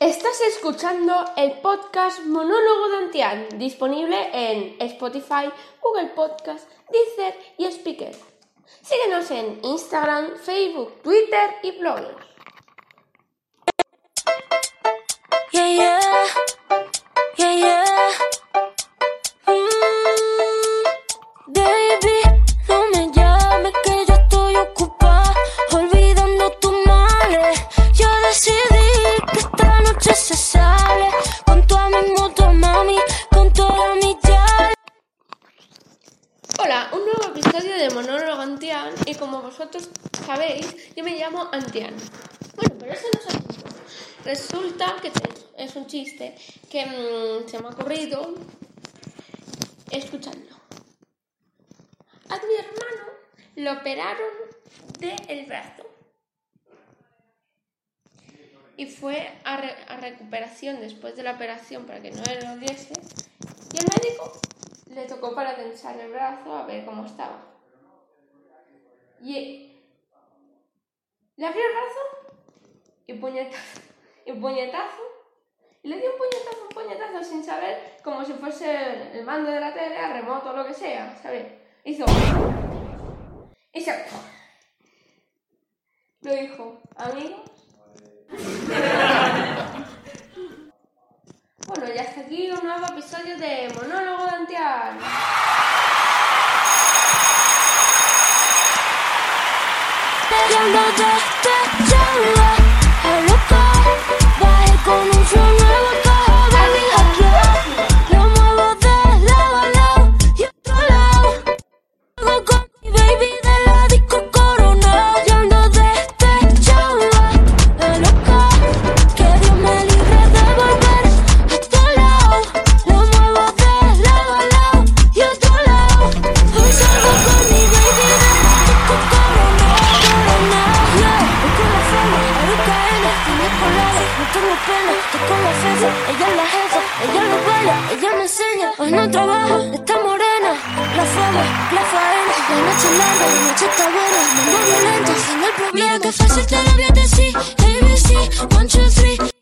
Estás escuchando el podcast Monólogo de Antián, disponible en Spotify, Google Podcast, Deezer y Speaker. Síguenos en Instagram, Facebook, Twitter y Blogger. Un nuevo episodio de Monólogo Antián y como vosotros sabéis, yo me llamo Antián. Bueno, pero eso no es asunto. Resulta que es un chiste que mm, se me ha ocurrido escuchando. A mi hermano lo operaron del brazo y fue a, a recuperación después de la operación para que no le doliese y el médico le tocó para tensar el brazo a ver cómo estaba. Y le abrió el brazo y puñetazo, y puñetazo, y le dio un puñetazo, un puñetazo sin saber, como si fuese el mando de la tele, a remoto o lo que sea, ¿sabes? Hizo. Y se. Lo dijo, amigos. Bueno, y hasta aquí un episodio de Monólogo de no trabaja Está morena, la fama, la faena. La noche larga, la noche está buena. Mambo violento, sin el problema. Mira que fácil te lo voy a decir ABC, one, two, three